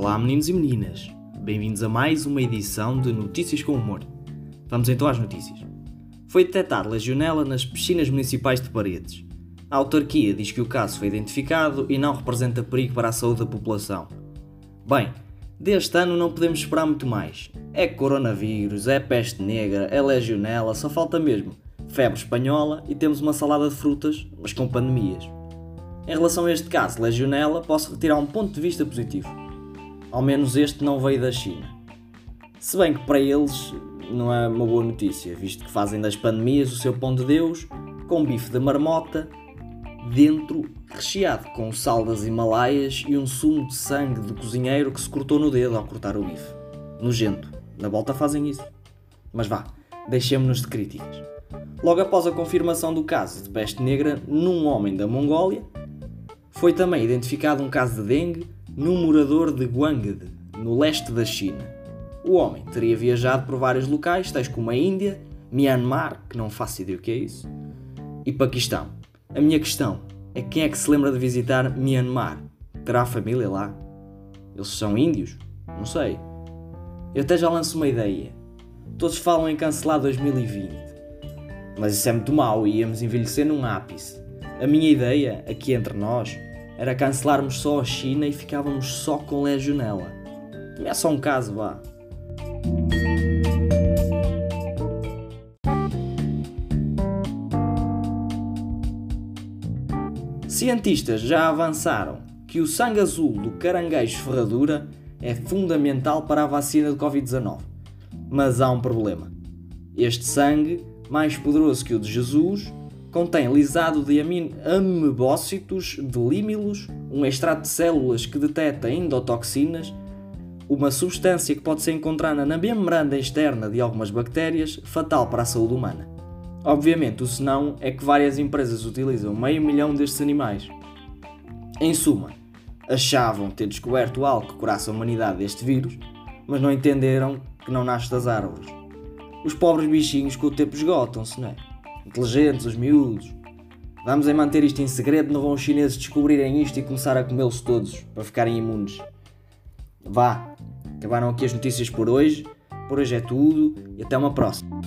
Olá, meninos e meninas. Bem-vindos a mais uma edição de Notícias com Humor. Vamos então às notícias. Foi detectada legionela nas piscinas municipais de Paredes. A autarquia diz que o caso foi identificado e não representa perigo para a saúde da população. Bem, deste ano não podemos esperar muito mais. É coronavírus, é peste negra, é legionela, só falta mesmo febre espanhola e temos uma salada de frutas, mas com pandemias. Em relação a este caso, legionela, posso retirar um ponto de vista positivo. Ao menos este não veio da China. Se bem que para eles não é uma boa notícia, visto que fazem das pandemias o seu pão de Deus, com bife de marmota, dentro recheado com sal das Himalaias e um sumo de sangue do cozinheiro que se cortou no dedo ao cortar o bife. Nojento. Na volta fazem isso. Mas vá, deixemos-nos de críticas. Logo após a confirmação do caso de peste negra num homem da Mongólia, foi também identificado um caso de dengue num morador de Guangde, no leste da China. O homem teria viajado por vários locais, tais como a Índia, Myanmar, que não faço ideia o que é isso, e Paquistão. A minha questão é quem é que se lembra de visitar Myanmar? Terá família lá? Eles são índios? Não sei. Eu até já lanço uma ideia. Todos falam em cancelar 2020. Mas isso é muito mau e íamos envelhecer num ápice. A minha ideia, aqui entre nós, era cancelarmos só a China e ficávamos só com Legionela. É só um caso, vá. Cientistas já avançaram que o sangue azul do caranguejo ferradura é fundamental para a vacina de Covid-19. Mas há um problema. Este sangue, mais poderoso que o de Jesus, contém lisado de amebócitos de límilos, um extrato de células que detecta endotoxinas, uma substância que pode ser encontrada na membrana externa de algumas bactérias, fatal para a saúde humana. Obviamente, o senão é que várias empresas utilizam meio milhão destes animais. Em suma, achavam ter descoberto algo que curasse a humanidade deste vírus, mas não entenderam que não nasce das árvores. Os pobres bichinhos com o tempo esgotam-se, não é? Inteligentes, os miúdos. Vamos em manter isto em segredo, não vão os chineses descobrirem isto e começar a comê-los todos para ficarem imunes. Vá, acabaram aqui as notícias por hoje. Por hoje é tudo e até uma próxima.